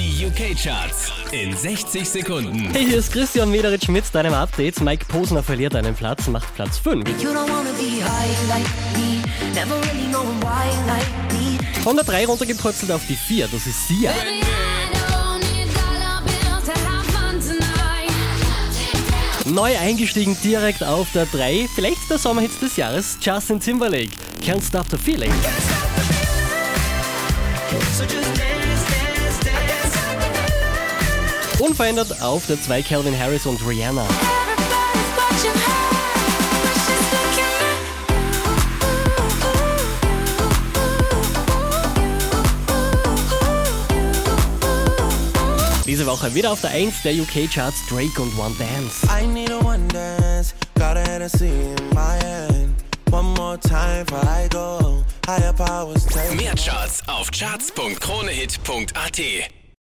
Die UK-Charts in 60 Sekunden. Hey, hier ist Christian Mederitsch mit deinem Update. Mike Posner verliert einen Platz, macht Platz 5. You don't wanna be high like me. Never really knowing why like me. Von der 3 runtergepurzelt auf die 4, das ist Sia. Neu eingestiegen direkt auf der 3, vielleicht der Sommerhit des Jahres, Justin Timberlake. Can't Stop the Feeling. Unverändert auf der 2 Calvin Harris und Rihanna. Diese Woche wieder auf der 1 der UK-Charts Drake und One Dance. I need a one dance, got a Hennessy in my hand. One more time before I go. Higher powers take. Mehr Charts auf charts.kronehit.at.